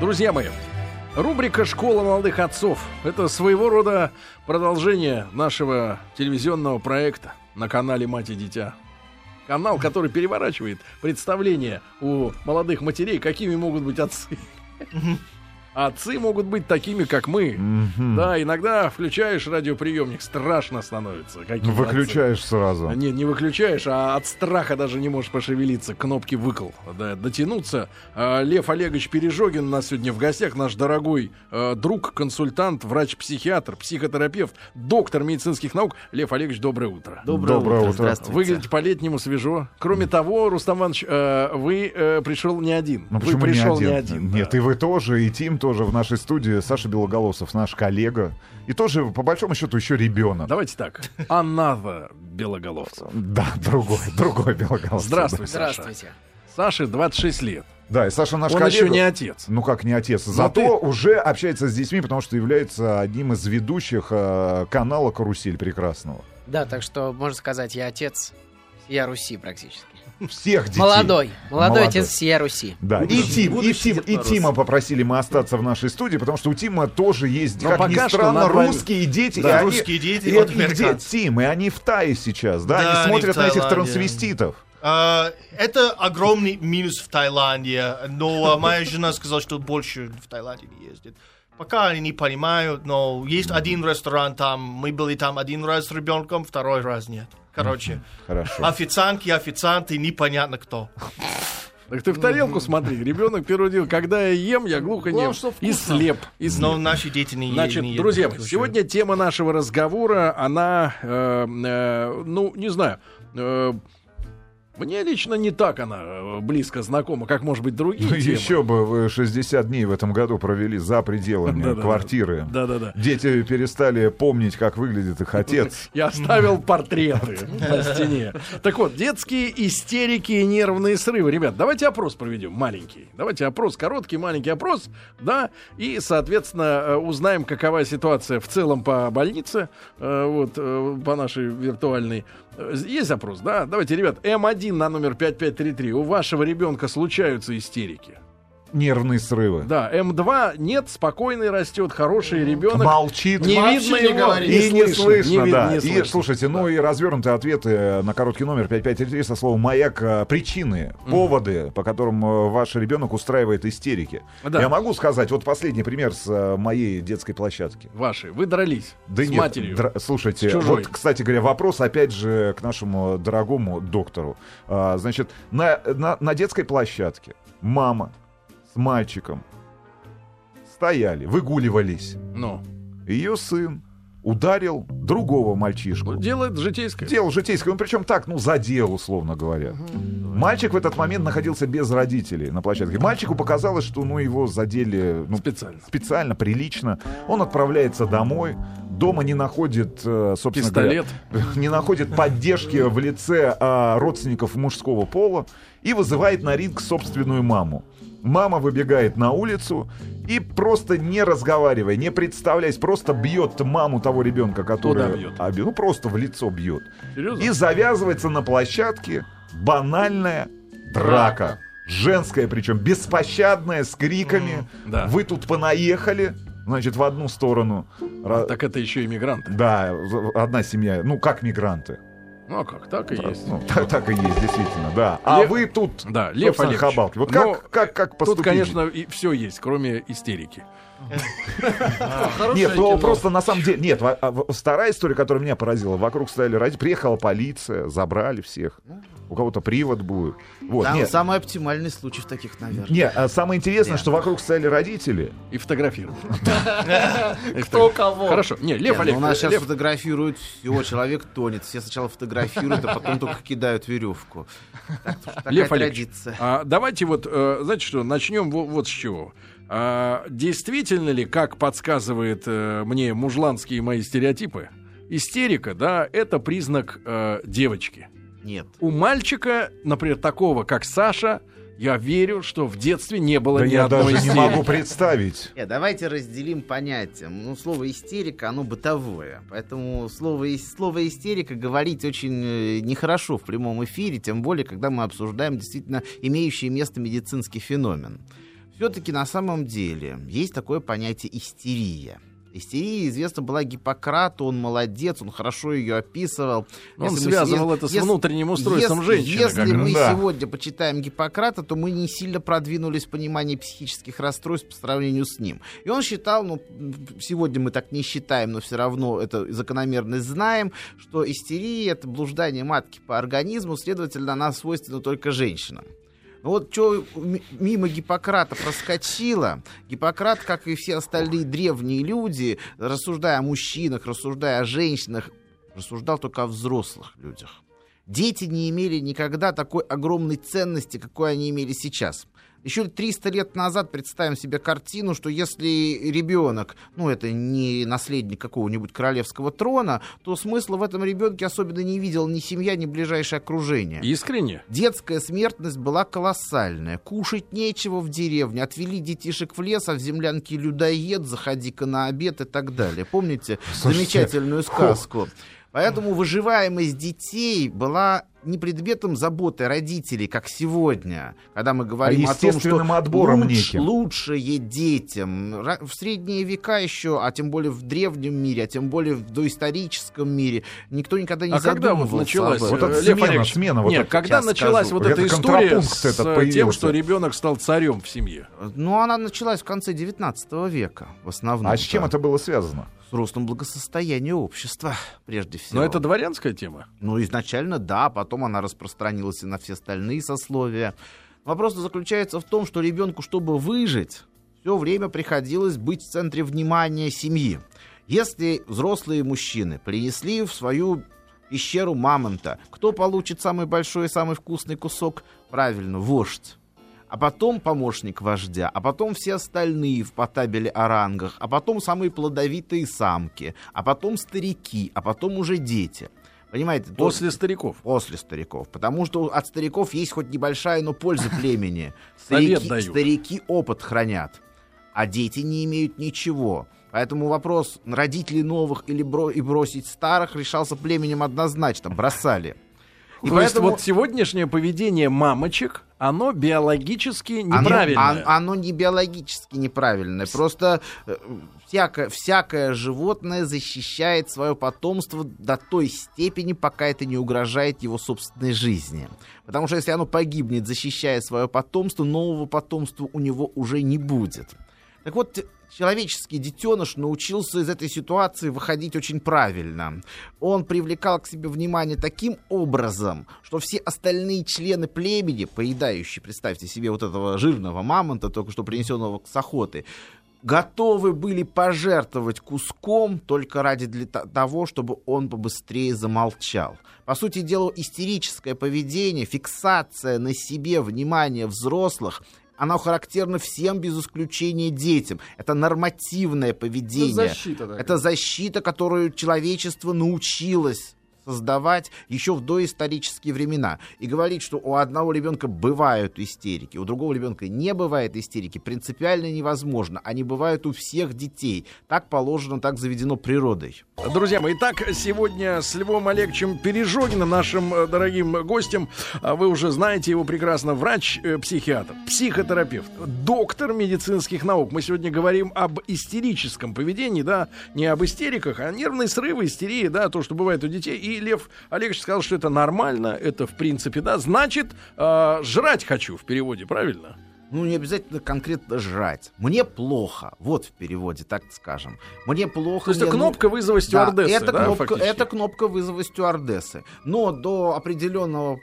Друзья мои, рубрика «Школа молодых отцов» — это своего рода продолжение нашего телевизионного проекта на канале «Мать и дитя». Канал, который переворачивает представление у молодых матерей, какими могут быть отцы. Отцы могут быть такими, как мы. Мгм. Да, иногда включаешь радиоприемник, страшно становится. какие Выключаешь отцы. сразу. А, Не, не выключаешь, а от страха даже не можешь пошевелиться, кнопки выкл, да, дотянуться. А, Лев Олегович Пережогин у нас сегодня в гостях, наш дорогой э, друг, консультант, врач-психиатр, психотерапевт, доктор медицинских наук. Лев Олегович, доброе утро. Доброе утро. Здравствуйте. Выглядите по-летнему свежо. Кроме того, Рустам Иванович, э, вы э, пришел не один. Ну вы почему пришел не не один? один. Нет, да. и вы тоже, и Тим тоже в нашей студии. Саша Белоголосов, наш коллега. И тоже, по большому счету, еще ребенок. Давайте так. Another Белоголовцев. Да, другой, другой Белоголосов. Здравствуй, Саша. Здравствуйте. Саше 26 лет. Да, и Саша наш Он коллега. еще не отец. Ну как не отец. Но Зато ты- уже общается с детьми, потому что является одним из ведущих э, канала «Карусель» прекрасного. Да, так что можно сказать, я отец я Руси практически. Всех детей. Молодой. Молодой Молодой. отец всея Руси. Да, и, Тим, и, Тим, и. Тима попросили мы остаться в нашей студии, потому что у Тима тоже есть, Но как ни пока что странно, над вами- русские дети. Да, и они- русские дети, и вот это их американцы. де- Тим, и они в Тае сейчас, да? Да, они они смотрят в на этих трансвеститов. А, это огромный минус в Таиланде, но а, моя жена сказала, что больше в Таиланде не ездит. Пока они не понимают, но есть один ресторан там, мы были там один раз с ребенком, второй раз нет. Короче, Хорошо. официантки, официанты, непонятно кто. Так ты в тарелку смотри. Ребенок первый день, когда я ем, я глухо не и слеп. И слеп. Но наши дети не, Значит, не едят. друзья Уже. сегодня тема нашего разговора, она, э, э, ну, не знаю, э, мне лично не так она э, близко знакома, как, может быть, другие Ну, темы. еще бы вы 60 дней в этом году провели за пределами квартиры. Да-да-да. Дети перестали помнить, как выглядит их отец. Я оставил портреты на стене. Так вот, детские истерики и нервные срывы. Ребят, давайте опрос проведем маленький. Давайте опрос, короткий, маленький опрос, да, и, соответственно, э, узнаем, какова ситуация в целом по больнице, э, вот, по нашей виртуальной. Есть запрос, да? Давайте, ребят, М1 на номер 5533. У вашего ребенка случаются истерики. Нервные срывы. Да, М2 нет, спокойный растет, хороший ребенок. Молчит. Не видно не его, говорит. И не слышно, не ви- да. не и слышно. слушайте, ну и развернутые ответы на короткий номер 5533 со словом «маяк» э, причины, поводы, по которым э, ваш ребенок устраивает истерики. Да. Я могу сказать, вот последний пример с э, моей детской площадки. Ваши, вы дрались Да с нет, матерью. дра- слушайте, вот, кстати говоря, вопрос опять же к нашему дорогому доктору. А, значит, на, на, на детской площадке мама мальчиком стояли, выгуливались. Ну, Ее сын ударил другого мальчишку. ну, делает житейское. Дело житейское, ну причем так, ну задел, условно говоря. Мальчик в этот момент находился без родителей на площадке. Мальчику показалось, что ну его задели ну, Специально. специально, прилично. Он отправляется домой. Дома не находит, э, собственно Пистолет. говоря, не находит поддержки в лице а, родственников мужского пола и вызывает на ринг собственную маму. Мама выбегает на улицу и просто не разговаривая, не представляясь, просто бьет маму того ребенка, который... Бьет? Ну, просто в лицо бьет. Серьезно? И завязывается на площадке банальная драка. Женская, причем беспощадная, с криками. да. Вы тут понаехали, значит, в одну сторону. Так это еще иммигранты. Да, одна семья, ну, как мигранты. Ну а как, так и есть. Ну, так, так и есть, действительно, да. А Лев- вы тут, Да, Лев хабалки. Вот но как, как, как Тут, поступить? конечно, и все есть, кроме истерики. Нет, ну просто на самом деле... Нет, а, вторая история, которая меня поразила. Вокруг стояли родители, приехала полиция, забрали всех. У кого-то привод будет. Вот, Сам- нет. Самый оптимальный случай в таких, наверное. Не, а самое интересное, Нет. что вокруг стояли родители. И фотографировать. Кто кого? Хорошо. Не, Лев ну, Олегович. у нас сейчас фотографируют все, человек тонет. Все сначала фотографируют, а потом только кидают веревку. Лев традиция. а, давайте вот, э, знаете что, начнем во- вот с чего. А, действительно ли, как подсказывает э, мне мужланские мои стереотипы, истерика, да, это признак э, девочки. Нет. У мальчика, например, такого, как Саша, я верю, что в детстве не было Да ни я одной даже не истерики. могу представить. Нет, давайте разделим понятия. Ну, слово истерика, оно бытовое. Поэтому слово, слово истерика говорить очень э, нехорошо в прямом эфире, тем более, когда мы обсуждаем действительно имеющий место медицинский феномен. Все-таки на самом деле есть такое понятие истерия. Истерия известна была Гиппократу, он молодец, он хорошо ее описывал. Он Если мы связывал се- это с если- внутренним устройством если- женщины. Если мы Да. сегодня почитаем Гиппократа, то мы не сильно продвинулись в понимании психических расстройств по сравнению с ним. И он считал, ну, сегодня мы так не считаем, но все равно это закономерность знаем, что истерия — это блуждание матки по организму, следовательно, она свойственна только женщинам. Вот что мимо Гиппократа проскочило. Гиппократ, как и все остальные древние люди, рассуждая о мужчинах, рассуждая о женщинах, рассуждал только о взрослых людях. Дети не имели никогда такой огромной ценности, какой они имели сейчас. Еще 300 лет назад представим себе картину, что если ребенок, ну это не наследник какого-нибудь королевского трона, то смысла в этом ребенке особенно не видел ни семья, ни ближайшее окружение. Искренне. Детская смертность была колоссальная. Кушать нечего в деревне. Отвели детишек в лес, а в землянке людоед, заходи-ка на обед и так далее. Помните Слушайте, замечательную сказку? Поэтому выживаемость детей была не предметом заботы родителей, как сегодня, когда мы говорим А о том, что отбором луч- неким. лучшее детям. В средние века еще, а тем более в древнем мире, а тем более в доисторическом мире, никто никогда не А когда вот началась об Вот этом. эта Лев смена, Олегович, смена вот Нет, когда началась скажу. вот Это эта история контрапункт с этот э, тем, что ребенок стал царем в семье? Ну, она началась в конце 19 века, в основном. А с чем это было связано? С ростом благосостояния общества, прежде всего. Но это дворянская тема. Ну, изначально да, потом она распространилась и на все остальные сословия. Вопрос заключается в том, что ребенку, чтобы выжить, все время приходилось быть в центре внимания семьи. Если взрослые мужчины принесли в свою пещеру мамонта, кто получит самый большой и самый вкусный кусок? Правильно, вождь. А потом помощник вождя, а потом все остальные в потабеле о рангах, а потом самые плодовитые самки, а потом старики, а потом уже дети. Понимаете? то- После стариков. После стариков. Потому что от стариков есть хоть небольшая, но польза племени. Старики, старики опыт хранят, а дети не имеют ничего. Поэтому вопрос, родить ли новых или бро- и бросить старых, решался племенем однозначно, бросали. И То есть поэтому вот сегодняшнее поведение мамочек, оно биологически оно- неправильное. он- Оно, не биологически неправильное. Просто э, всякое, всякое животное защищает свое потомство до той степени, пока это не угрожает его собственной жизни. Потому что если оно погибнет, защищая свое потомство, нового потомства у него уже не будет. Так вот, человеческий детеныш научился из этой ситуации выходить очень правильно. Он привлекал к себе внимание таким образом, что все остальные члены племени, поедающие, представьте себе, вот этого жирного мамонта, только что принесенного с охоты, готовы были пожертвовать куском только ради для то- того, чтобы он побыстрее замолчал. По сути дела, истерическое поведение, фиксация на себе внимания взрослых оно характерно всем без исключения детям. Это нормативное поведение. защита такая. Это защита, которую человечество научилось создавать еще в доисторические времена. И говорить, что у одного ребенка бывают истерики, у другого ребенка не бывает истерики, принципиально невозможно. Они бывают у всех детей. Так положено, так заведено природой. Друзья мои, итак, сегодня с Львом Олеговичем Пережогиным, нашим э, дорогим гостем, а вы уже знаете его прекрасно, врач-психиатр, психотерапевт, доктор медицинских наук. Мы сегодня говорим об истерическом поведении, да, не об истериках, а нервные срывы, истерии, да, то, что бывает у детей. И Лев Олегович сказал, что это нормально, это в принципе, да, значит, э, жрать хочу в переводе, правильно? Ну, не обязательно конкретно жрать. Мне плохо. Вот в переводе, так скажем. Мне плохо. То есть это ну, кнопка вызова стюардессы, это, да, кнопка, фактически? это кнопка вызова стюардессы. Но до определенного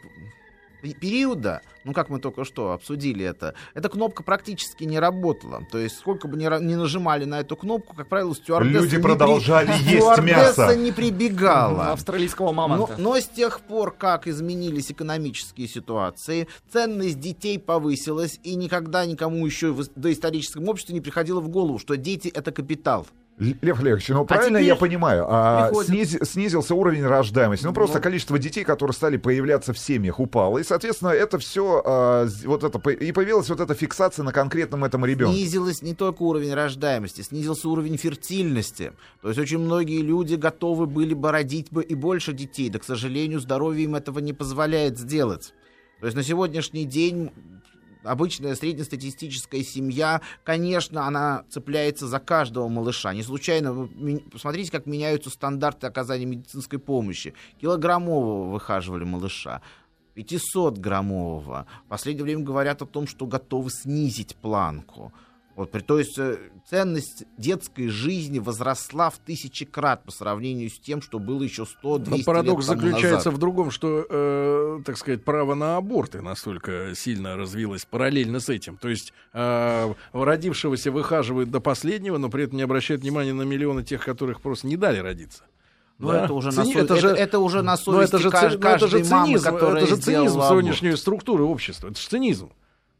периода, ну как мы только что обсудили это, эта кнопка практически не работала. То есть сколько бы ни, ни нажимали на эту кнопку, как правило, стюардесса Люди не продолжали есть стюардесса мясо. не прибегала. Австралийского Но, мамонта. но с тех пор, как изменились экономические ситуации, ценность детей повысилась, и никогда никому еще в доисторическом обществе не приходило в голову, что дети это капитал. Лев Олегович, ну правильно теперь я понимаю, а, сниз- снизился уровень рождаемости. Ну просто Ну. количество детей, которые стали появляться в семьях, упало. И, соответственно, это все, вот это, и появилась вот эта фиксация на конкретном этом ребенке. Снизилась не только уровень рождаемости, снизился уровень фертильности. То есть очень многие люди готовы были бы родить бы и больше детей, да, к сожалению, здоровье им этого не позволяет сделать. То есть на сегодняшний день обычная среднестатистическая семья, конечно, она цепляется за каждого малыша. Не случайно, вы посмотрите, как меняются стандарты оказания медицинской помощи. Килограммового выхаживали малыша. 500-граммового. В последнее время говорят о том, что готовы снизить планку. Вот, то есть э, ценность детской жизни возросла в тысячи крат по сравнению с тем, что было еще 100-200 Но парадокс лет тому заключается назад. в другом, что, э, так сказать, право на аборты настолько сильно развилось параллельно с этим. То есть э, родившегося выхаживают до последнего, но при этом не обращают внимания на миллионы тех, которых просто не дали родиться. Ну, Да. это уже на Цини- со- это же- это- это уже на Но Ну, это совести же, кажд- ци- ну, это же каждой мамы, цинизм, которая это же цинизм аборт. сегодняшней структуры общества. Это же цинизм.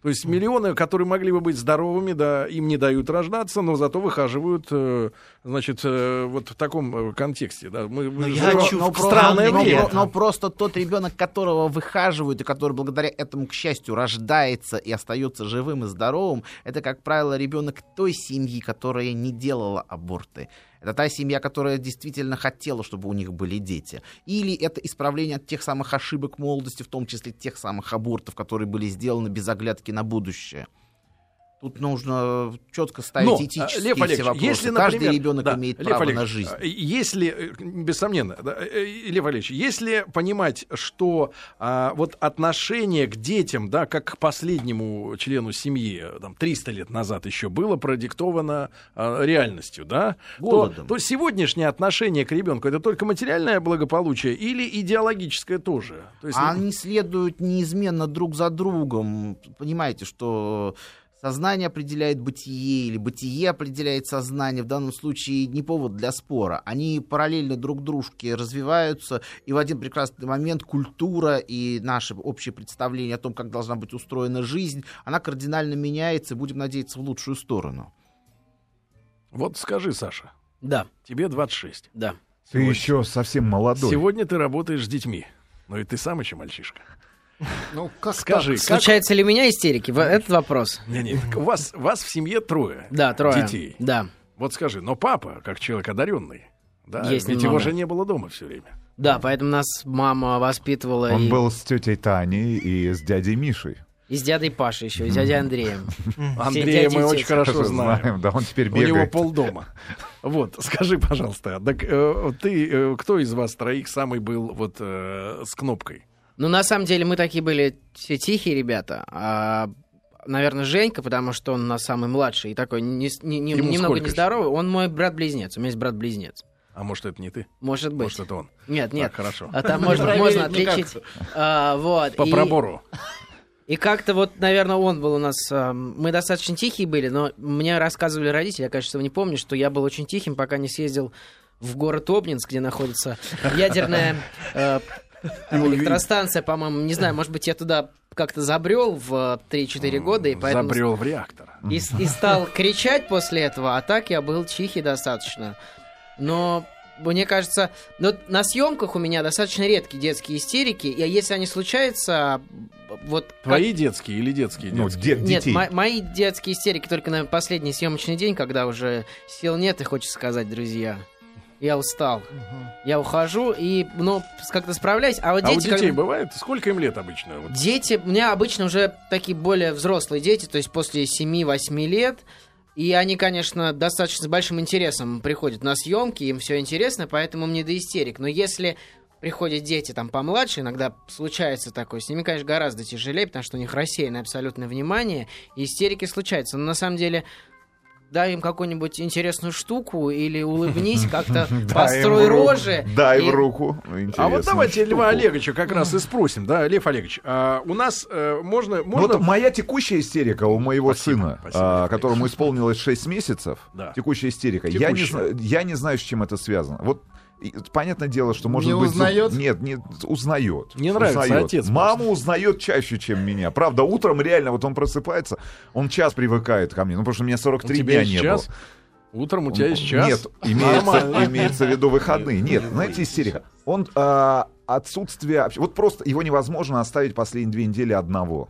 То есть миллионы, которые могли бы быть здоровыми, да, им не дают рождаться, но зато выхаживают, э, значит, э, вот в таком э, контексте. Да. Мы мы я хочу в странное но, но- но просто тот ребенок, которого выхаживают и который благодаря этому, к счастью, рождается и остается живым и здоровым, это, как правило, ребенок той семьи, которая не делала аборты. Это та семья, которая действительно хотела, чтобы у них были дети. Или это исправление от тех самых ошибок молодости, в том числе тех самых абортов, которые были сделаны без оглядки на будущее. Тут нужно четко ставить Но, этические э, Лев все Олегович, вопросы. если, Каждый например, ребенок да, имеет Лев право Олегович, на жизнь. э, Если, э, бессомненно, да, э, Лев Олегович, если понимать, что а, вот отношение к детям, да, как к последнему члену семьи, э, там, 300 лет назад еще было продиктовано а, реальностью, да, то, Голодом. то сегодняшнее отношение к ребенку это только материальное благополучие или идеологическое тоже? То есть, А Они следуют неизменно друг за другом. Понимаете, что сознание определяет бытие, или бытие определяет сознание. В данном случае не повод для спора. Они параллельно друг дружке развиваются, и в один прекрасный момент культура и наше общее представление о том, как должна быть устроена жизнь, она кардинально меняется, и будем надеяться, в лучшую сторону. вот скажи, Саша, Да, тебе 26. да. Ты еще совсем молодой. Сегодня ты работаешь с детьми. Но и ты сам еще мальчишка. Ну, как Скажи, как Случаются ли у меня истерики? Этот вопрос. Не, не, так у вас, вас в семье трое Да, трое. детей. Да. Вот скажи, но папа, как человек одаренный, да, Есть ведь немного. его же не было дома все время. Да, поэтому нас мама воспитывала Он и, был с тетей Таней и с дядей Мишей. и с дядей Пашей еще, и с дядей Андреем. Андрея мы очень хорошо знаем. Да, он теперь У него бегает. полдома. Вот, скажи, пожалуйста, так э, ты, э, кто из вас троих самый был вот э, с кнопкой? Ну, на самом деле, мы такие были все тихие ребята. А, наверное, Женька, потому что он у нас самый младший и такой не, не- не- Ему немного нездоровый. Он мой брат-близнец. У меня есть брат-близнец. А может, это не ты? Может быть. Может, это он? Нет, нет. Так, хорошо. А там можно, можно никак. отличить. А, вот. По и- пробору. И как-то вот, наверное, он был у нас... а, Мы достаточно тихие были, но мне рассказывали родители, я, конечно, не помню, что я был очень тихим, пока не съездил в город Обнинск, где находится ядерная э, электростанция, по-моему. Не знаю, может быть, я туда как-то забрел в 3-4 года, и поэтому... Забрел в реактор. И, и стал кричать после этого, а так я был тихий достаточно. Но мне кажется, ну, на съемках у меня достаточно редкие детские истерики, и если они случаются, вот... как- Твои детские или детские Ну, детские? де- Нет, детей. мо- мои детские истерики только на последний съемочный день, когда уже сил нет, и хочется сказать, друзья, я устал. Я ухожу и, ну, как-то справляюсь. А вот А у дети... детей когда- бывает? Сколько им лет обычно? Вот Дети, у меня обычно уже такие более взрослые дети, то есть после 7-8 лет. И они, конечно, достаточно с большим интересом приходят на съемки, им все интересно, поэтому мне до истерик. Но если приходят дети там помладше, иногда случается такое, с ними, конечно, гораздо тяжелее, потому что у них рассеянное абсолютное внимание, и истерики случаются. Но на самом деле дай им какую-нибудь интересную штуку или улыбнись, как-то построй рожи. Дай в руку. А вот давайте. Льва Олеговича как раз и спросим, да, Лев Олегович, а у нас э, можно, Ну, можно... Вот моя текущая истерика у моего сына, а, которому исполнилось 6 месяцев, текущая истерика. Я не знаю, с чем это связано. Вот и, понятное дело, что может Не быть... узнает? Нет, не узнает. Не нравится Узнает. отец Маму узнает чаще, чем меня. Правда, утром реально, вот он просыпается, он час привыкает ко мне. Ну, потому что у меня У 43 тебя дня не час? было. Утром у тебя есть час? Нет, имеется, имеется в виду выходные. Нет, знаете, истерика. Он а, отсутствие... вообще- Вот просто его невозможно оставить последние две недели одного.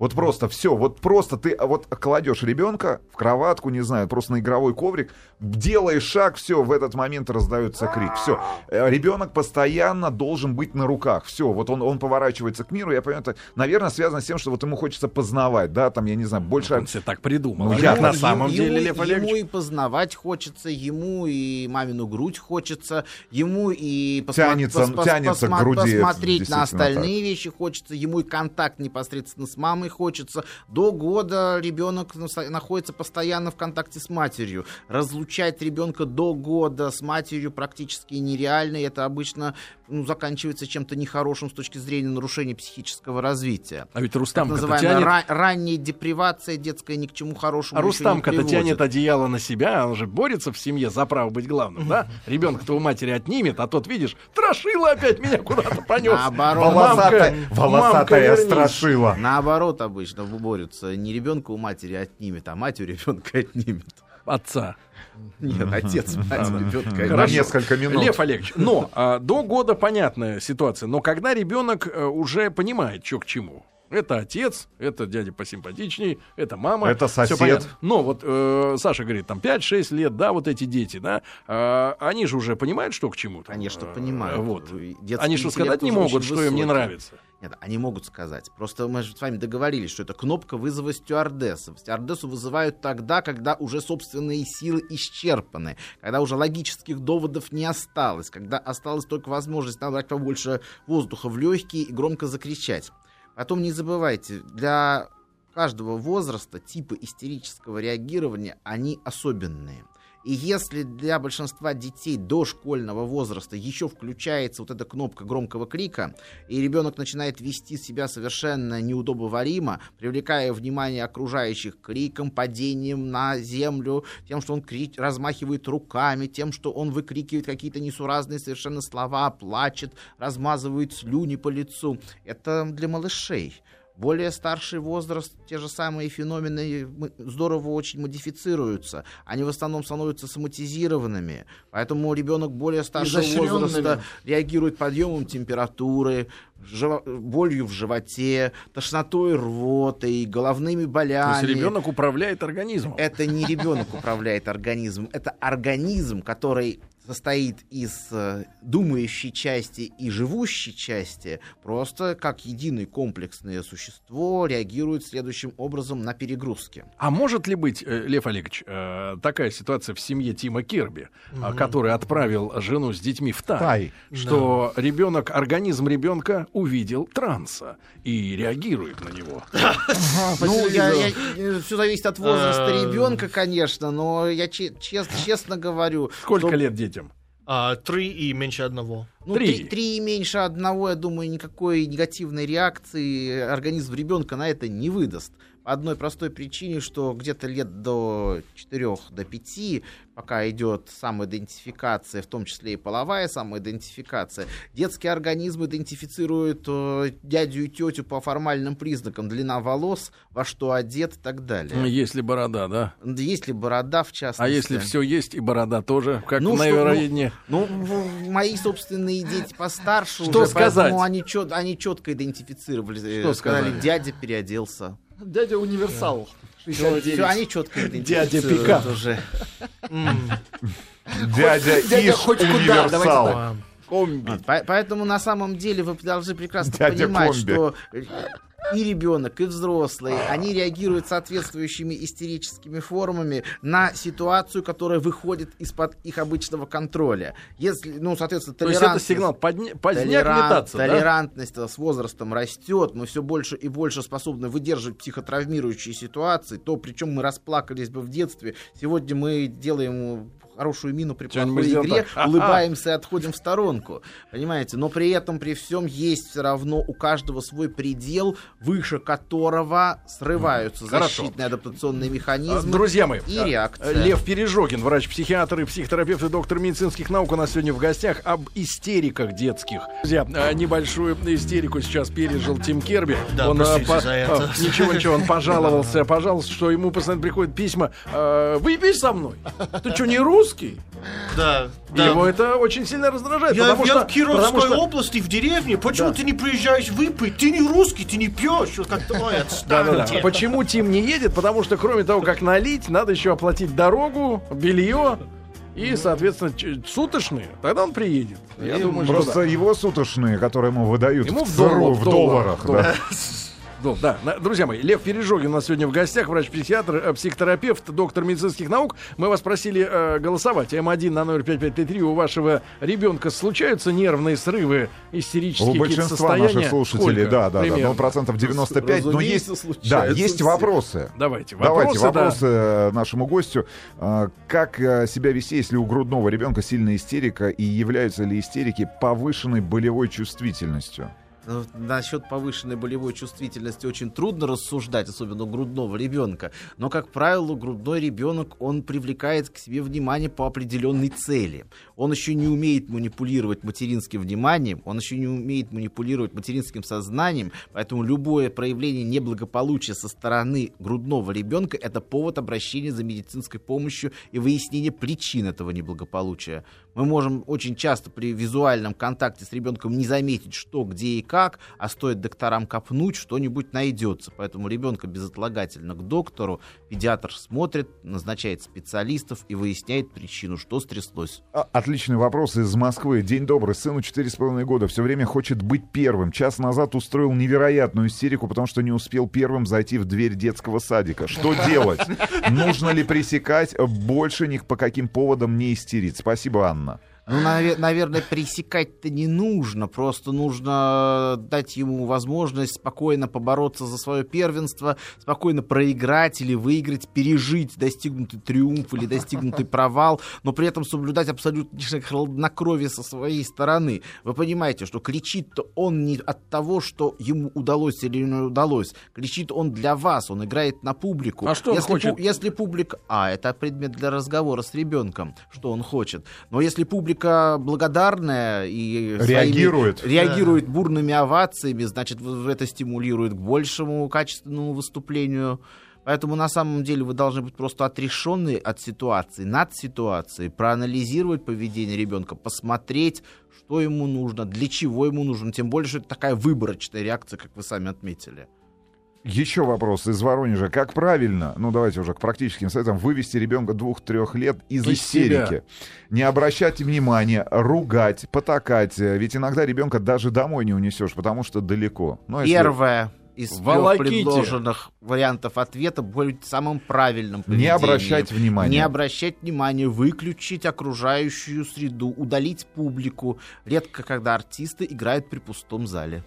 Вот просто все, вот просто ты а, вот кладешь ребенка в кроватку, не знаю, просто на игровой коврик, делаешь шаг, все, в этот момент раздается крик. Все, ребенок постоянно должен быть на руках. Все, вот он, он поворачивается к миру, я понимаю, это, наверное, связано с тем, что вот ему хочется познавать, да, там, я не знаю, больше... Он себе так придумал. Ну, А я- на самом ему- деле, Лев ему и познавать хочется, ему и мамину грудь хочется, ему и посма- Тянется- пос- пос- тянется к посма- груди, посмотреть на остальные вещи хочется, ему и контакт непосредственно с мамой хочется. До года ребенок находится постоянно в контакте с матерью. Разлучать ребенка до года с матерью практически нереально. и Это обычно ну, заканчивается чем-то нехорошим с точки зрения нарушения психического развития. А ведь Так Рустамка-то называемая тянет... ра- ранняя депривация детская ни к чему хорошему А Рустамка-то тянет одеяло на себя, он же борется в семье за право быть главным, да? Ребенка-то у матери отнимет, а тот, видишь, страшила опять меня куда-то понес. Наоборот. Волосатая, волосатая страшила. Наоборот обычно борются. Не ребенка у матери отнимет, а мать у ребенка отнимет. Отца. Нет, отец мать ребенка На Хорошо. несколько минут. Лев Олегович, но а, до года понятная ситуация, но когда ребенок э, уже понимает, что к чему. Это отец, это дядя посимпатичней, это мама. Это сосед. Но вот э, Саша говорит, там 5-6 лет, да, вот эти дети, да, а, они же уже понимают, что к чему. там, Конечно, э, понимают. Вот. Детский Они что, сказать не могут, что им не высокий. нравится. Нет, они могут сказать. Просто мы же с вами договорились, что это кнопка вызова стюардессы. Стюардессу вызывают тогда, когда уже собственные силы исчерпаны, когда уже логических доводов не осталось, когда осталась только возможность набрать побольше воздуха в легкие и громко закричать. Потом не забывайте, для каждого возраста типы истерического реагирования, они особенные. И если для большинства детей до школьного возраста еще включается вот эта кнопка громкого крика, и ребенок начинает вести себя совершенно неудобоваримо, привлекая внимание окружающих криком, падением на землю, тем, что он крич- размахивает руками, тем, что он выкрикивает какие-то несуразные совершенно слова, плачет, размазывает слюни по лицу. Это для малышей. Более старший возраст, те же самые феномены здорово очень модифицируются. Они в основном становятся соматизированными. Поэтому ребенок более старшего возраста реагирует подъемом температуры, болью в животе, тошнотой, рвотой, головными То болями. есть ребенок управляет организмом. Это не ребенок управляет организмом, это организм, который состоит из э, думающей части и живущей части, просто как единое комплексное существо реагирует следующим образом на перегрузки. А может ли быть, э, Лев Олегович, э, такая ситуация в семье Тима Кирби, а, который отправил жену с детьми в Тай, Тай. что ребенок, организм ребенка увидел транса и реагирует на него? Ну, все зависит от возраста А. ребенка, конечно, но я че- чес- честно говорю, Сколько лет детям? А, три и меньше одного. ну, Три. три, три и меньше одного, я думаю, никакой негативной реакции организм ребенка на это не выдаст. По одной простой причине, что где-то лет до 4 до 5, пока идет самоидентификация, в том числе и половая самоидентификация, детский организм идентифицирует э, дядю и тетю по формальным признакам, длина волос, во что одет и так далее. Если борода, да? Есть ли борода, в частности? А если все есть и борода тоже, как Ну, ну, Евровидении? Ну, в- мои собственные дети постарше Что уже, сказать? поэтому они, чет, они четко идентифицировали. э, Что сказали, сказали? дядя переоделся. Дядя универсал. Все, они четко Дядя Пикап. уже. Дядя Дядя их хоть куда, давайте универсал. по- Поэтому на самом деле вы должны прекрасно понимать, комби. что э, и ребенок, и взрослый, они реагируют соответствующими истерическими формами на ситуацию, которая выходит из-под их обычного контроля. Если, ну, соответственно, То есть это толерантность- сигнал подня- поздняк Толерант- метаться, да? толерантность с возрастом растет, мы все больше и больше способны выдерживать психотравмирующие ситуации, то, причем мы расплакались бы в детстве, сегодня мы делаем хорошую мину при плохой игре, так. Улыбаемся и отходим в сторонку. Понимаете? Но при этом, при всем, есть все равно у каждого свой предел, выше которого срываются Хорошо. защитные адаптационные А, механизмы. Друзья мои, и а, реакция. Лев Пережогин, врач-психиатр и психотерапевт и доктор медицинских наук у нас сегодня в гостях об истериках детских. Друзья, а, небольшую истерику сейчас пережил Тим Керби. Да, он, а, простите за это. а, Ничего, ничего, он пожаловался, пожаловался, что ему постоянно приходят письма. а, Выпей со мной. Ты что, не русский? да, да. Его это очень сильно раздражает, Я, потому я что... в Кировской потому что- области, в деревне. Почему Да. ты не приезжаешь выпить? Ты не русский, ты не пьешь. Вот Как-то, ой, Да-да-да. отстаньте. Почему Тим не едет? Потому что кроме того, как налить, надо еще оплатить дорогу, белье и, соответственно, суточные. Тогда он приедет. Я И думаю, что Просто да. его суточные, которые ему выдают Ему в, в доллар- в в долларах. доллар- да. Ну, да, друзья мои, Лев Пережогин у нас сегодня в гостях, врач-психиатр, э, психотерапевт, доктор медицинских наук. Мы вас просили э, голосовать. М1 на номер 5533. У вашего ребенка случаются нервные срывы, истерические У большинства состояния? наших слушателей, Сколько да, да, да, примерно? ну, процентов 95, но есть, да, есть все. вопросы. Давайте, Давайте вопросы, да. вопросы э, нашему гостю. А, Как э, себя вести, если у грудного ребенка сильная истерика, и являются ли истерики повышенной болевой чувствительностью? Ну, Насчет повышенной болевой чувствительности очень трудно рассуждать, особенно у грудного ребенка. Но, как правило, грудной ребенок, он привлекает к себе внимание по определенной цели. Он еще не умеет манипулировать материнским вниманием, он еще не умеет манипулировать материнским сознанием, поэтому любое проявление неблагополучия со стороны грудного ребенка — это повод обращения за медицинской помощью и выяснения причин этого неблагополучия. Мы можем очень часто при визуальном контакте с ребенком не заметить, что, где и как, а стоит докторам копнуть, что-нибудь найдется. Поэтому ребенка безотлагательно к доктору, педиатр смотрит, назначает специалистов и выясняет причину, что стряслось. А, Отличный вопрос из Москвы. День добрый. Сыну 4,5 года. Все время хочет быть первым. Час назад устроил невероятную истерику, потому что не успел первым зайти в дверь детского садика. Что делать? Нужно ли пресекать? Больше ни по каким поводам не истерить. Спасибо, Анна странно. Ну, наве- наверное, пресекать-то не нужно. Просто нужно дать ему возможность спокойно побороться за свое первенство, спокойно проиграть или выиграть, пережить достигнутый триумф или достигнутый провал, но при этом соблюдать абсолютно хладнокровие со своей стороны. Вы понимаете, что кричит-то он не от того, что ему удалось или не удалось. Кричит он для вас, он играет на публику. А что он если, хочет? пу- если публика... А, это предмет для разговора с ребенком, что он хочет. Но если публика благодарная и своими- Реагирует. реагирует бурными овациями, значит, это стимулирует к большему качественному выступлению. Поэтому на самом деле вы должны быть просто отрешенные от ситуации, над ситуацией, проанализировать поведение ребенка, посмотреть, что ему нужно, для чего ему нужно. Тем более, что это такая выборочная реакция, как вы сами отметили. Еще вопрос из Воронежа. Как правильно, ну давайте уже к практическим советам, вывести ребенка двух-трех лет из, Из истерики? себя. Не обращать внимания, ругать, потакать. Ведь иногда ребенка даже домой не унесешь, потому что далеко. Ну, а если- Первое из предложенных вариантов ответа будет самым правильным. Не поведением. обращать внимания. Не обращать внимания, выключить окружающую среду, удалить публику. Редко, когда артисты играют при пустом зале.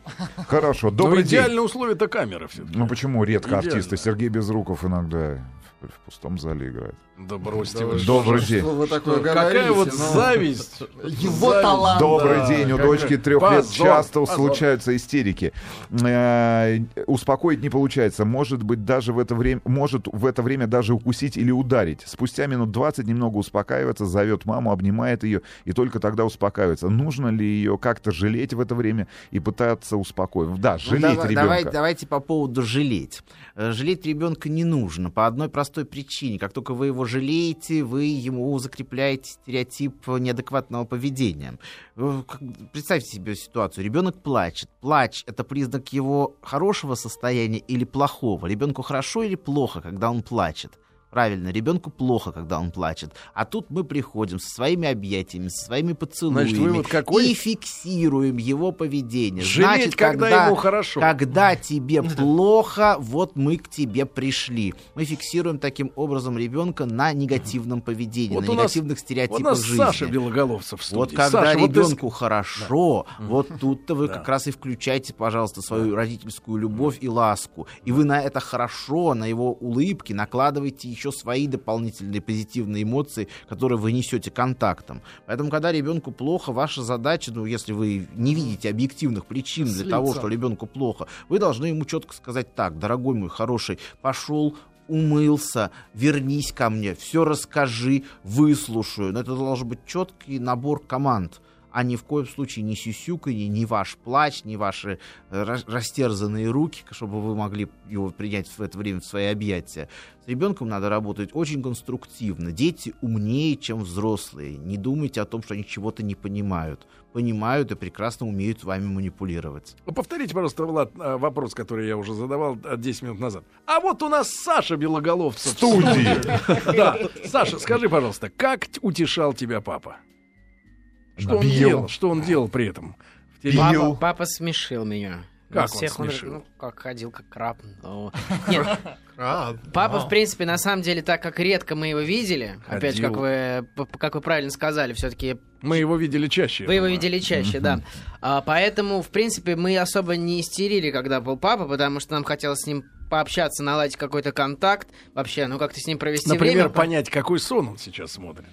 Хорошо, Но добрый день. идеальное условие это камера все-таки. Ну почему редко Идеально. артисты? Сергей Безруков иногда в, в пустом зале играет. Да бросьте вы. Добрый Что день. вы такое Какая говорите? вот Ну, зависть. Его Зависть. талант. Добрый Да, день. У какая- дочки трех лет Позор, часто позор. случаются истерики. Э, Успокоить не получается. Может быть, даже в это время, может в это время даже укусить или ударить. Спустя минут 20 немного успокаивается, зовет маму, обнимает ее и только тогда успокаивается. Нужно ли ее как-то жалеть в это время и пытаться успокоить? Да, Ну, жалеть дава- ребенка. давай- давайте по поводу жалеть. Э, Жалеть ребенка не нужно по одной простой причине. Как только вы его жалеете, вы ему закрепляете стереотип неадекватного поведения. Э, Представьте себе ситуацию. Ребенок плачет. Плач — это признак его хорошего состояния или плохого. Ребенку хорошо или плохо, когда он плачет? Правильно, ребенку плохо, когда он плачет. А тут мы приходим со своими объятиями, со своими поцелуями Значит, вывод какой? и фиксируем его поведение. Жалеть, Значит, когда ему хорошо. Когда тебе плохо, вот мы к тебе пришли. Мы фиксируем таким образом ребенка на негативном поведении, Вот на у нас- негативных Вот у стереотипах нас жизни. Саша Белоголовцев в Вот студии. когда Саша, вот ты с- ребенку хорошо, вот тут-то вы Да. как раз и включаете, пожалуйста, свою родительскую любовь и ласку. И вы на это хорошо, на его улыбки накладываете еще свои дополнительные позитивные эмоции, которые вы несете контактом. Поэтому, когда ребенку плохо, ваша задача, ну, если вы не видите объективных причин для того, что ребенку плохо, вы должны ему четко сказать так, дорогой мой хороший, пошел умылся, вернись ко мне, все расскажи, выслушаю. Но это должен быть четкий набор команд. А ни в коем случае не сюсюканье, ни ваш плач, ни ваши э, рас- растерзанные руки, чтобы вы могли его принять в это время в свои объятия. С ребенком надо работать очень конструктивно. Дети умнее, чем взрослые. Не думайте о том, что они чего-то не понимают. Понимают и прекрасно умеют вами манипулировать. Ну, Повторите, пожалуйста, Влад, а, вопрос, который я уже задавал а, 10 минут назад. А вот у нас Саша Белоголовцев. В студии. Да. Саша, скажи, пожалуйста, как утешал тебя папа? Что он делал? Что он делал при этом? Папа, папа смешил меня. Как он всех смешил? ну, как ходил, как краб. но- Нет, Краб. папа, в принципе, на самом деле, так как редко мы его видели, опять же, как вы, как вы правильно сказали, все-таки Мы его видели чаще. Вы его видели чаще, да. А, поэтому, в принципе, мы особо не истерили, когда был папа, потому что нам хотелось с ним пообщаться, наладить какой-то контакт, вообще, ну как-то с ним провести Например, время. понять, какой сон он сейчас смотрит.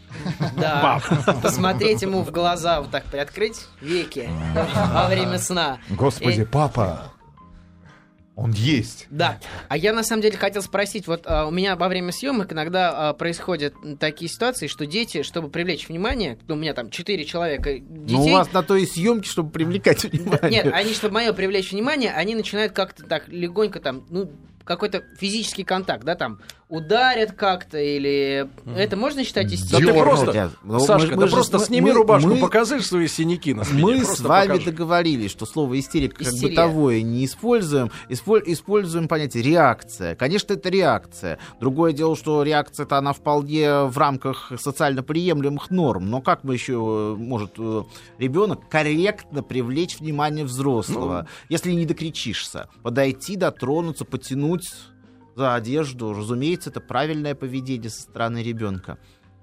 Да. Посмотреть ему в глаза, вот так приоткрыть веки во время сна. Господи, папа, он есть. Да. А я на самом деле хотел спросить, вот а, у меня во время съемок иногда а, происходят такие ситуации, что дети, чтобы привлечь внимание, ну, у меня там четыре человека детей. Но у вас на то и съемки, чтобы привлекать внимание. Нет, они, чтобы мое привлечь внимание, они начинают как-то так легонько там, ну, какой-то физический контакт, да, там, ударят как-то, или... Это можно считать Да ты истерикой? просто, ну, Сашка, мы- да мы же просто с- сними мы- рубашку, мы- покажи свои синяки на спине. Мы с вами покажи. договорились, что слово истерика как Истерия. бытовое не используем, исполь- используем понятие реакция. Конечно, это реакция. Другое дело, что реакция-то она вполне в рамках социально приемлемых норм. Но как мы еще может э, ребенок корректно привлечь внимание взрослого, если не докричишься? Подойти, дотронуться, потянуть за одежду. Разумеется, это правильное поведение со стороны ребенка.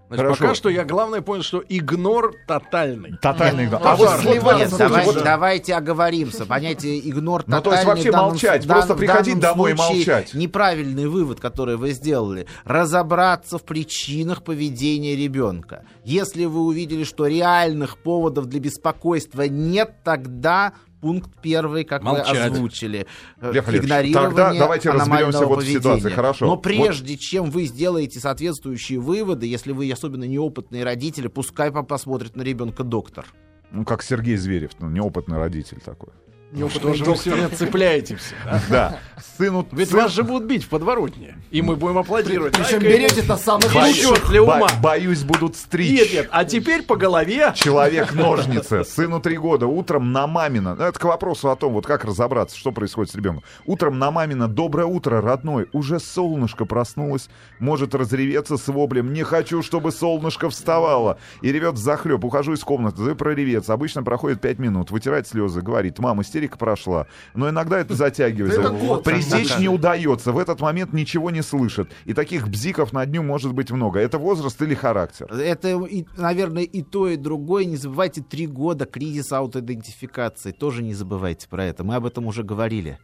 Значит, Хорошо. пока что я главное понял, что игнор тотальный. Тотальный игнор. ну, А вот, этом Нет, давай- вот- давайте оговоримся. Понятие игнор Ну, то есть тотальный вообще данном- молчать, данном- просто приходить домой и молчать. Неправильный вывод, который вы сделали. Разобраться в причинах поведения ребенка. Если вы увидели, что реальных поводов для беспокойства нет, тогда пункт первый, как Молчать. вы озвучили. Лев игнорирование тогда давайте разберемся вот в ситуации, хорошо. Но Вот- прежде чем вы сделаете соответствующие выводы, если вы особенно неопытные родители, пускай по- посмотрит на ребенка доктор. Ну, как Сергей Зверев, ну, неопытный родитель такой. Ну, что же вы сегодня цепляете все. да? Да. Сыну... Ведь сын- вас же будут бить в подворотне. И мы будем аплодировать. Причем ему берете-то самых Расчет для ума. бо- Боюсь, будут стричь. Нет, нет, а теперь по голове. Человек-ножницы. Сыну три года. Утром на мамина. Ну, Это к вопросу о том, вот как разобраться, что происходит с ребенком. Утром на мамина. Доброе утро, родной. Уже солнышко проснулось. Может разреветься с воблем. Не хочу, чтобы солнышко вставало. И ревет захлеб. Ухожу из комнаты. Да прореветься. Обычно проходит пять минут. Вытирает слезы. Говорит, мама, истерика прошла. Но иногда это затягивается. Это год Пресечь не удается. В этот момент ничего не слышит. И таких бзиков на дню может быть много. Это возраст или характер? Это, и, наверное, и то, и другое. Не забывайте, три года кризис аутоидентификации. Тоже не забывайте про это. Мы об этом уже говорили.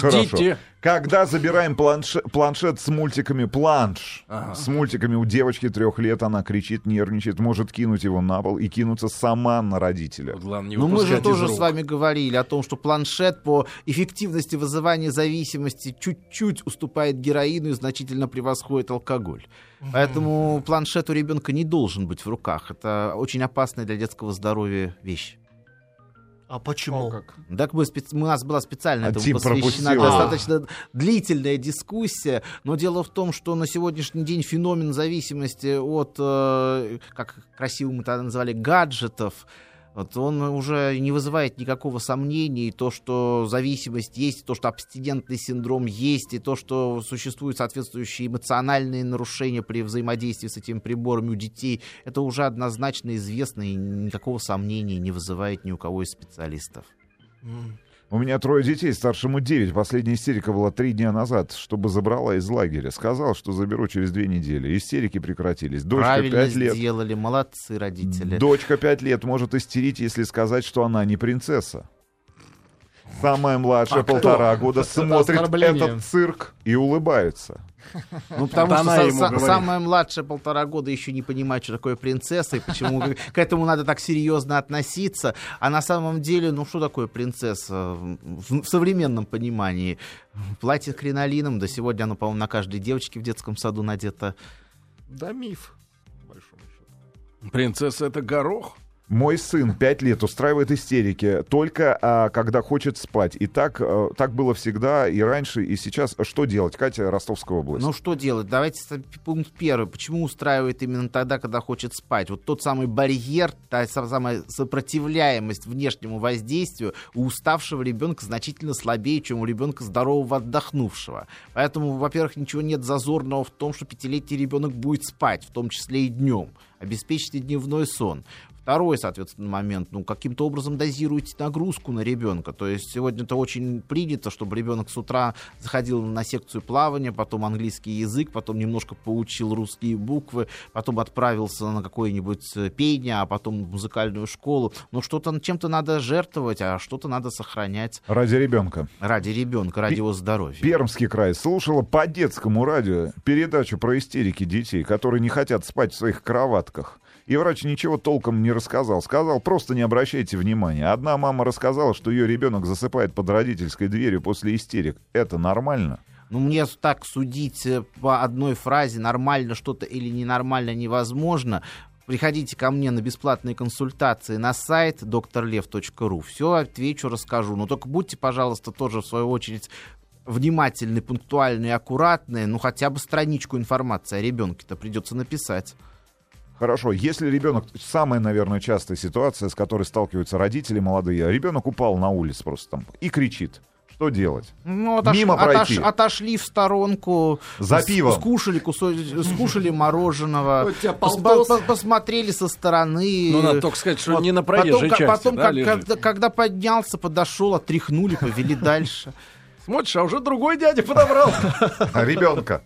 Хорошо. Ждите. Когда забираем планше- планшет с мультиками планш, Ага. с мультиками у девочки трех лет, она кричит, нервничает, может кинуть его на пол и кинуться сама на родителя. Главное, Но Ну, мы же тоже рук. с вами говорили о том, что планшет по эффективности вызывания зависимости чуть-чуть уступает героину и значительно превосходит алкоголь. Поэтому планшет у ребенка не должен быть в руках. Это очень опасная для детского здоровья вещь. А почему? Так мы спец- у нас была специально А этому посвящена пропустил. достаточно длительная дискуссия, но дело в том, что на сегодняшний день феномен зависимости от, э, как красиво мы тогда называли, гаджетов, вот он уже не вызывает никакого сомнения, и то, что зависимость есть, и то, что абстинентный синдром есть, и то, что существуют соответствующие эмоциональные нарушения при взаимодействии с этими приборами у детей, это уже однозначно известно, и никакого сомнения не вызывает ни у кого из специалистов. У меня трое детей, старшему 9. Последняя истерика была три дня назад, чтобы забрала из лагеря. Сказал, что заберу через две недели. Истерики прекратились. Дочка Правильно 5 лет. сделали, молодцы родители. Дочка 5 лет может истерить, если сказать, что она не принцесса. Самая младшая А кто? полтора года смотрит этот цирк и улыбается. Ну, потому что она ему самая младшая полтора года еще не понимает, что такое принцесса, и почему к- этому надо так серьезно относиться. А на самом деле, ну что такое принцесса в, в современном понимании? Платье с кринолином, да сегодня оно, по-моему, на каждой девочке в детском саду надето. Да, миф. по большому счету. Принцесса это горох. Мой сын пять лет устраивает истерики только а, когда хочет спать. И так, а, так было всегда и раньше, и сейчас. Что делать? Катя, Ростовская область. Ну что делать? Давайте пункт первый. Почему устраивает именно тогда, когда хочет спать? Вот тот самый барьер, та са- самая сопротивляемость внешнему воздействию у уставшего ребенка значительно слабее, чем у ребенка здорового отдохнувшего. Поэтому, во-первых, ничего нет зазорного в том, что пятилетний ребенок будет спать, в том числе и днем. Обеспечьте дневной сон. Второй, соответственно, момент, ну, каким-то образом дозируйте нагрузку на ребенка. То есть сегодня это очень принято, чтобы ребенок с утра заходил на секцию плавания, потом английский язык, потом немножко поучил русские буквы, потом отправился на какое-нибудь э, пение, а потом в музыкальную школу. Ну, что-то чем-то надо жертвовать, а что-то надо сохранять Ради ребенка. ради ребенка, ради Пе- его здоровья. Пермский край слушала по детскому радио передачу про истерики детей, которые не хотят спать в своих кроватках. И врач ничего толком не рассказал. Сказал, просто не обращайте внимания. Одна мама рассказала, что ее ребенок засыпает под родительской дверью после истерик. Это нормально? Ну, мне так судить э, по одной фразе, нормально что-то или ненормально невозможно. Приходите ко мне на бесплатные консультации на сайт drlev.ru. Все отвечу, расскажу. Но только будьте, пожалуйста, тоже в свою очередь внимательны, пунктуальны и аккуратны. Ну, хотя бы страничку информации о ребенке-то придется написать. Хорошо, если ребенок, самая, наверное, частая ситуация, с которой сталкиваются родители молодые, ребенок упал на улице просто там и кричит. Что делать? Ну, отош- Мимо отош- пройти. отошли в сторонку. За пивом. Скушали, кусо- скушали мороженого. Пос- посмотрели со стороны. Ну, надо только сказать, что Вот. не на проезжей потом, части, потом, да, как- лежит. когда, когда поднялся, подошел, отряхнули, повели дальше. Смотришь, а уже другой дядя подобрал. Ребенка.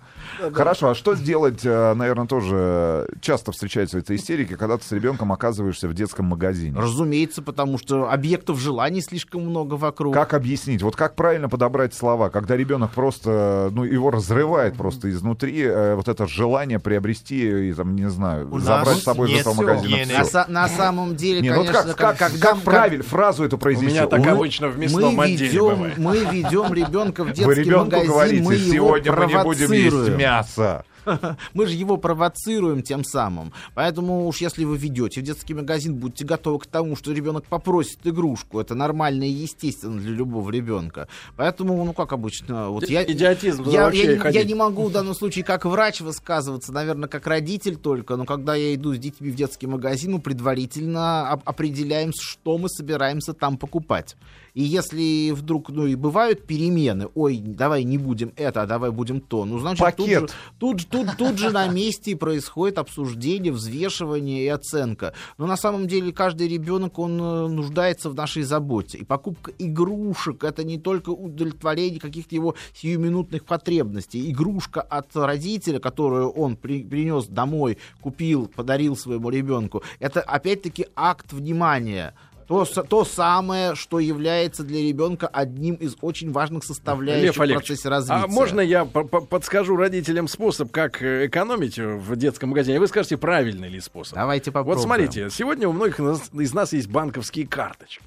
Хорошо, а что сделать, э, наверное, тоже часто встречаются эти истерики, когда ты с ребенком оказываешься в детском магазине? Разумеется, потому что объектов желаний слишком много вокруг. Как объяснить? Вот как правильно подобрать слова, когда ребенок просто, ну, его разрывает просто изнутри э, вот это желание приобрести, и, там, не знаю, У забрать нас с собой из этого магазина гены. всё. На, на самом деле, Не, ну вот конечно, как, как, когда как правильно фразу эту У произнести? меня так Вы- обычно в мясном мы отделе ведем, бывает. мы ведем ребенка в Вы детский ребенку магазин, говорите, мы его сегодня мы не будем есть провоцируем. Мясо. Мы же его провоцируем тем самым. Поэтому уж если вы ведете в детский магазин, будьте готовы к тому, что ребенок попросит игрушку. Это нормально и естественно для любого ребенка. Поэтому, ну как обычно, вот я... Идиотизм Я, я, ходить. я не могу в данном случае как врач высказываться, наверное, как родитель только, но когда я иду с детьми в детский магазин, мы предварительно оп- определяем, что мы собираемся там покупать. И если вдруг, ну и бывают перемены, ой, давай не будем это, а давай будем то, ну значит тут Пакет. же, тут, же- тут, тут же на месте происходит обсуждение, взвешивание и оценка. Но на самом деле каждый ребенок, он э, нуждается в нашей заботе. И покупка игрушек это не только удовлетворение каких-то его сиюминутных потребностей. Игрушка от родителя, которую он при- принес домой, купил, подарил своему ребенку, это опять-таки акт внимания. То, то самое, что является для ребенка одним из очень важных составляющих Лев в процессе развития. а можно я по- по- подскажу родителям способ, как э, экономить в детском магазине? Вы скажете, правильный ли способ? Давайте попробуем. Вот смотрите, сегодня у многих из нас, из нас есть банковские карточки.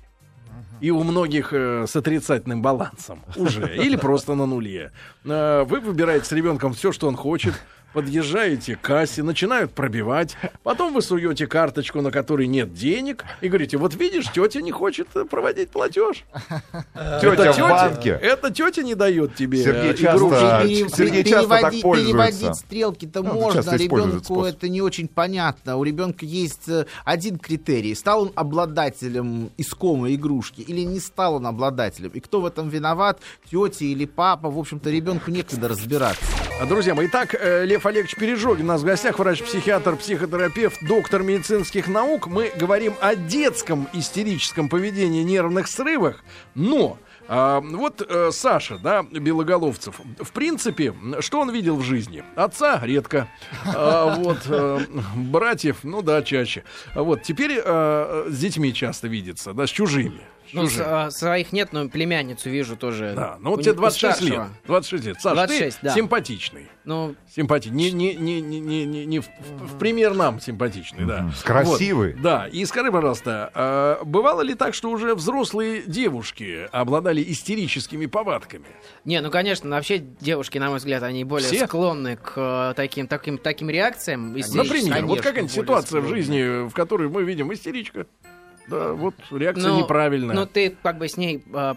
И у многих э, с отрицательным балансом уже. Или просто на нуле. Э, вы выбираете с ребенком все, что он хочет. Подъезжаете к кассе, начинают пробивать. Потом вы суете карточку, на которой нет денег. И говорите, вот видишь, тетя не хочет э, проводить платеж. Тетя в тетя- банке. Это тетя не дает тебе Сергей э, часто- Сергей часто так переводить- пользуется. Переводить стрелки-то Ну, можно, ребенку это не очень понятно. У ребенка есть э, один критерий. Стал он обладателем искомой игрушки или не стал он обладателем? И кто в этом виноват? Тетя или папа? В общем-то, ребенку некогда разбираться. А, Друзья мои, итак, э, Лев Олегович Пережогин у нас в гостях, врач-психиатр, психотерапевт, доктор медицинских наук. Мы говорим о детском истерическом поведении, нервных срывах, но... а, вот э, Саша, да, Белоголовцев, в принципе, что он видел в жизни? Отца редко, А, вот, э, братьев, ну да, чаще. Вот, теперь э, с детьми часто видится, да, с чужими. Ну, с- а, своих нет, но племянницу вижу тоже. Да, ну вот У тебе них- у 26 лет. старшего. 26 лет. Саш, 26, ты да. симпатичный. Ну, Симпатичный. Не, не, не, не, не, не, не в, в- в пример нам симпатичный, да. Красивый. Вот, да, и скажи, пожалуйста, а, бывало ли так, что уже взрослые девушки обладали истерическими повадками? не, ну, конечно, вообще девушки, на мой взгляд, они более Все? склонны к э, таким, таким, таким реакциям. Например, вот конечно, какая-нибудь более ситуация в склонны. жизни, в которой мы видим истеричка. Да, вот реакция Ну, неправильная. Ну, ты как бы с ней, э,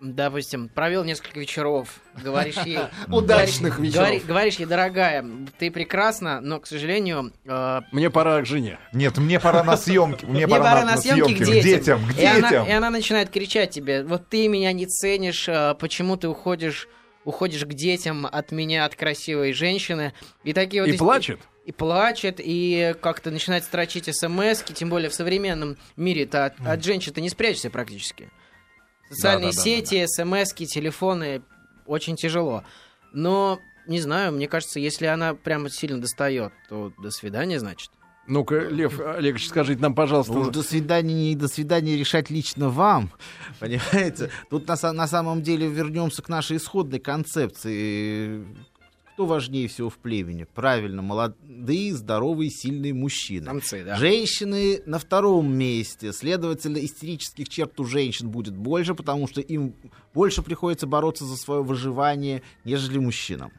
допустим, провел несколько вечеров, говоришь ей... Удачных вечеров. говори- Говоришь ей, дорогая, ты прекрасна, но, к сожалению, э, Мне пора к жене. Нет, мне пора на съемки. Мне, Мне пора на съемки к детям. К И она, детям. и она начинает кричать тебе, вот ты меня не ценишь, а, почему ты уходишь, уходишь к детям от меня, от красивой женщины. И такие вот... И плачет? И плачет, и как-то начинает строчить смс тем более в современном мире -то от, от женщин ты не спрячешься практически. Социальные Да-да-да-да-да. сети, смс телефоны, очень тяжело. Но, не знаю, мне кажется, если она прямо сильно достает, то до свидания, значит. Ну-ка, Лев Олегович, скажите нам, пожалуйста, Ну, до свидания, не до свидания решать лично вам. Понимаете? Тут на, на самом деле вернемся к нашей исходной концепции. Кто важнее всего в племени? Правильно, молодые, здоровые, сильные мужчины. Самцы, да. Женщины на втором месте. Следовательно, истерических черт у женщин будет больше, потому что им больше приходится бороться за свое выживание, нежели мужчинам.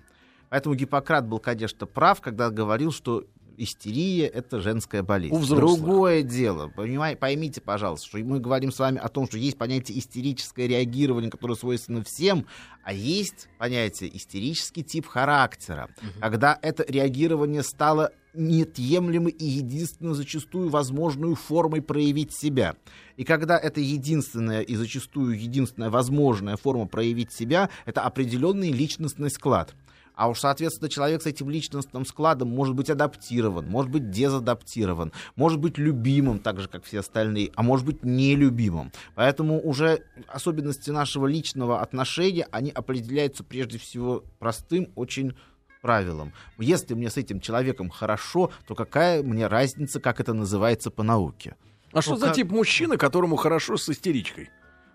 Поэтому Гиппократ был, конечно, прав, когда говорил, что истерия — это женская болезнь. У взрослых. Другое дело. Понимай, поймите, пожалуйста, что мы говорим с вами о том, что есть понятие истерическое реагирование, которое свойственно всем, а есть понятие истерический тип характера, когда это реагирование стало неотъемлемой и единственной зачастую возможной формой проявить себя. И когда это единственная и зачастую единственная возможная форма проявить себя, это определенный личностный склад. А уж, соответственно, человек с этим личностным складом может быть адаптирован, может быть дезадаптирован, может быть любимым, так же, как все остальные, а может быть нелюбимым. Поэтому уже особенности нашего личного отношения, они определяются прежде всего простым, очень правилом. Если мне с этим человеком хорошо, то какая мне разница, как это называется по науке? а что ну за как- тип мужчины, которому хорошо с истеричкой?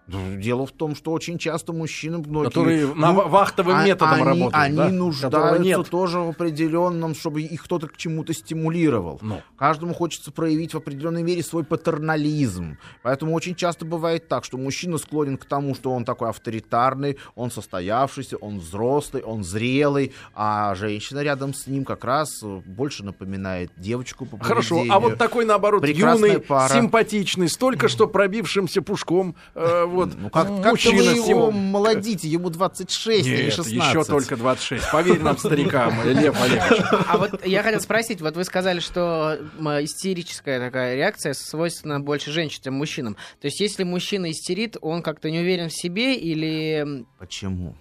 Ну, Дело в том, что очень часто мужчины, многие, Которые на ва- вахтовым а- методом они, работают, Они да? Нуждаются тоже в определенном, чтобы их кто-то к чему-то стимулировал. Ну. Каждому хочется проявить в определенной мере свой патернализм. Поэтому очень часто бывает так, что мужчина склонен к тому, что он такой авторитарный, он состоявшийся, он взрослый, он зрелый, а женщина рядом с ним как раз э, больше напоминает девочку по Хорошо, а вот такой, наоборот, Прекрасная юный, пара. симпатичный, с только что пробившимся пушком, э, вот, Ну как, как-то мужчина вы его его- молодите, ему 26 или Нет, 16. еще только 26. Поверь нам, старикам, Лев Олегович. А вот я хотел спросить, вот вы сказали, что истерическая такая реакция свойственна больше женщинам, чем мужчинам. То есть, если мужчина истерит, он как-то не уверен в себе или... Почему?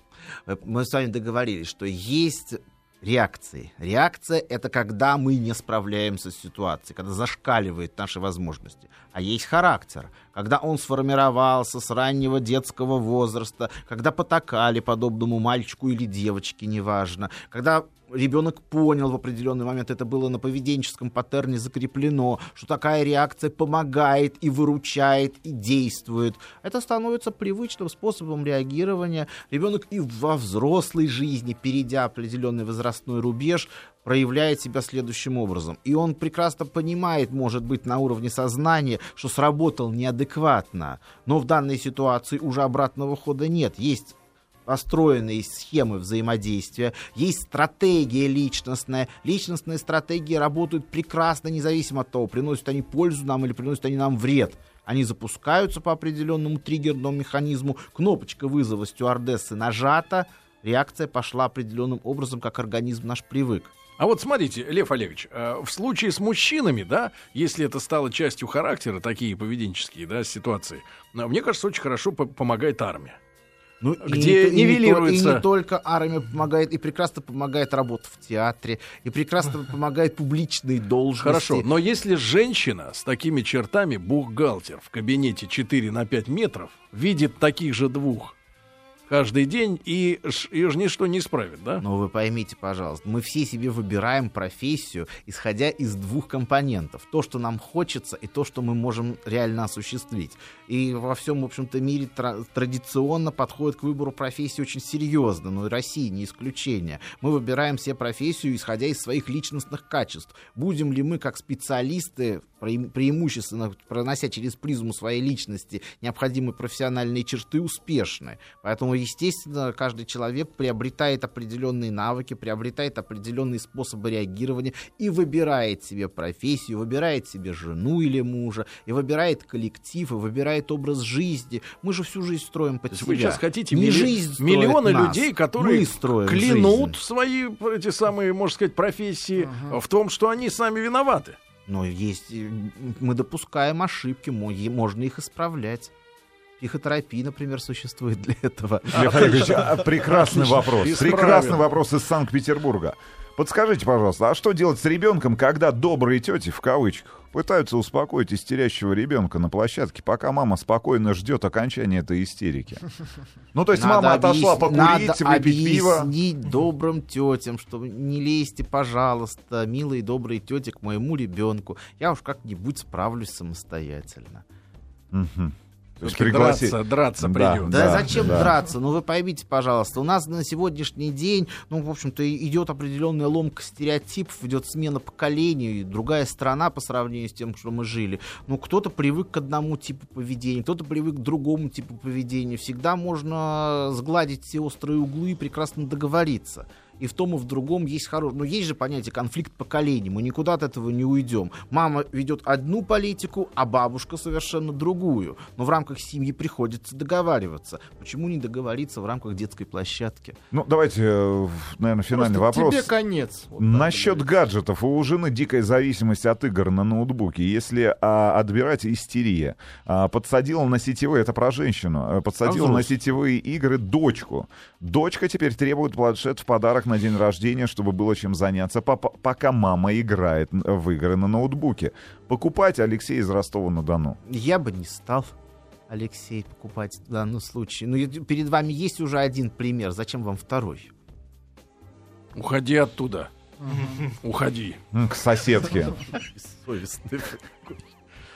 Э, Мы с вами договорились, что есть реакции. Реакция — это когда мы не справляемся с ситуацией, когда зашкаливает наши возможности. А есть характер, когда он сформировался с раннего детского возраста, когда потакали подобному мальчику или девочке, неважно, когда ребенок понял в определенный момент, это было на поведенческом паттерне закреплено, что такая реакция помогает и выручает, и действует. Это становится привычным способом реагирования. Ребенок и во взрослой жизни, перейдя определенный возрастной рубеж, проявляет себя следующим образом. И он прекрасно понимает, может быть, на уровне сознания, что сработал неадекватно. Но в данной ситуации уже обратного хода нет. Есть построенные схемы взаимодействия, есть стратегия личностная. Личностные стратегии работают прекрасно, независимо от того, приносят они пользу нам или приносят они нам вред. Они запускаются по определенному триггерному механизму, кнопочка вызова стюардессы нажата, реакция пошла определенным образом, как организм наш привык. А вот смотрите, Лев Олегович, э, в случае с мужчинами, да, если это стало частью характера, такие поведенческие, да, ситуации, э, мне кажется, очень хорошо по- помогает армия. Ну, и Где не то- и не нивелируется- И не только армия помогает, и прекрасно помогает работа в театре, и прекрасно помогает публичные должности. Хорошо, но если женщина с такими чертами, бухгалтер в кабинете 4 на 5 метров, видит таких же двух каждый день, и ее же ничто не исправит, да? Но вы поймите, пожалуйста, мы все себе выбираем профессию, исходя из двух компонентов. То, что нам хочется, и то, что мы можем реально осуществить. И во всем, в общем-то, мире тра- традиционно подходит к выбору профессии очень серьезно, но и Россия не исключение. Мы выбираем себе профессию, исходя из своих личностных качеств. Будем ли мы, как специалисты, преим- преимущественно пронося через призму своей личности необходимые профессиональные черты, успешны. Поэтому, естественно, каждый человек приобретает определенные навыки, приобретает определенные способы реагирования и выбирает себе профессию, выбирает себе жену или мужа, и выбирает коллектив, и выбирает образ жизни. Мы же всю жизнь строим под себя. вы сейчас хотите Не милли- жизнь миллионы нас, людей, которые клянут жизнь. свои эти самые, можно сказать, профессии в том, что они сами виноваты. Но есть, мы допускаем ошибки, можно их исправлять. Психотерапия, например, существует для этого. Лев Олегович, а, прекрасный Отлично. вопрос. Исправим. Прекрасный вопрос из Санкт-Петербурга. Подскажите, пожалуйста, а что делать с ребенком, когда добрые тети, в кавычках, пытаются успокоить истерящего ребенка на площадке, пока мама спокойно ждет окончания этой истерики? Ну, то есть Надо мама отошла объяс- покурить, надо выпить пиво. объяснить добрым тетям, что не лезьте, пожалуйста, милые добрые тети, к моему ребенку. Я уж как-нибудь справлюсь самостоятельно. Мгм. То есть пригласить- драться, драться Да. придется. Да, Да, зачем да. драться? Ну вы поймите, пожалуйста, у нас на сегодняшний день, ну, в общем-то, идет определенная ломка стереотипов, идет смена поколений, другая страна по сравнению с тем, что мы жили. Ну, кто-то привык к одному типу поведения, кто-то привык к другому типу поведения. Всегда можно сгладить все острые углы и прекрасно договориться. И в том и в другом есть хороший... Но есть же понятие конфликт поколений. Мы никуда от этого не уйдем. Мама ведет одну политику, а бабушка совершенно другую. Но в рамках семьи приходится договариваться. Почему не договориться в рамках детской площадки? Ну, давайте, наверное, финальный Просто вопрос. Тебе конец. Вот Насчет гаджетов. У жены дикая зависимость от игр на ноутбуке. Если а, отбирать истерия. А, подсадила на сетевые, это про женщину, а, подсадила А на сетевые игры дочку. Дочка теперь требует планшет в подарок на день рождения, чтобы было чем заняться, папа- пока мама играет в игры на ноутбуке. Покупать Алексей из Ростова-на-Дону. Я бы не стал, Алексей, покупать в данном случае. Но перед вами есть уже один пример. Зачем вам второй? Уходи оттуда. Уходи. К соседке. Совестный.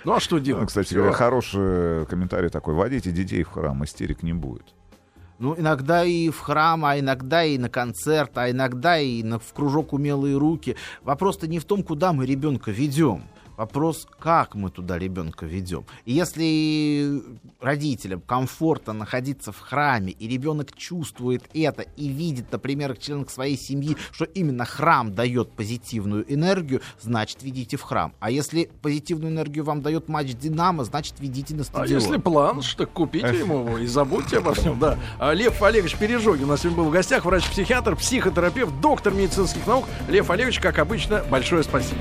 Ну а что Ну, делать? Кстати Всё. говоря, хороший комментарий такой. Водите детей в храм, истерик не будет. Ну, иногда и в храм, а иногда и на концерт, а иногда и на, в кружок умелые руки. Вопрос-то не в том, куда мы ребенка ведем. Вопрос, как мы туда ребенка ведем. И если родителям комфортно находиться в храме, и ребенок чувствует это и видит, например, в членах своей семьи, что именно храм дает позитивную энергию, значит, ведите в храм. А если позитивную энергию вам дает матч Динамо, значит, ведите на А стадион. если планш, так купите ему его и забудьте обо всем, да. А Лев Олегович Пережогин у нас сегодня был в гостях, врач-психиатр, психотерапевт, доктор медицинских наук. Лев Олегович, как обычно, большое спасибо.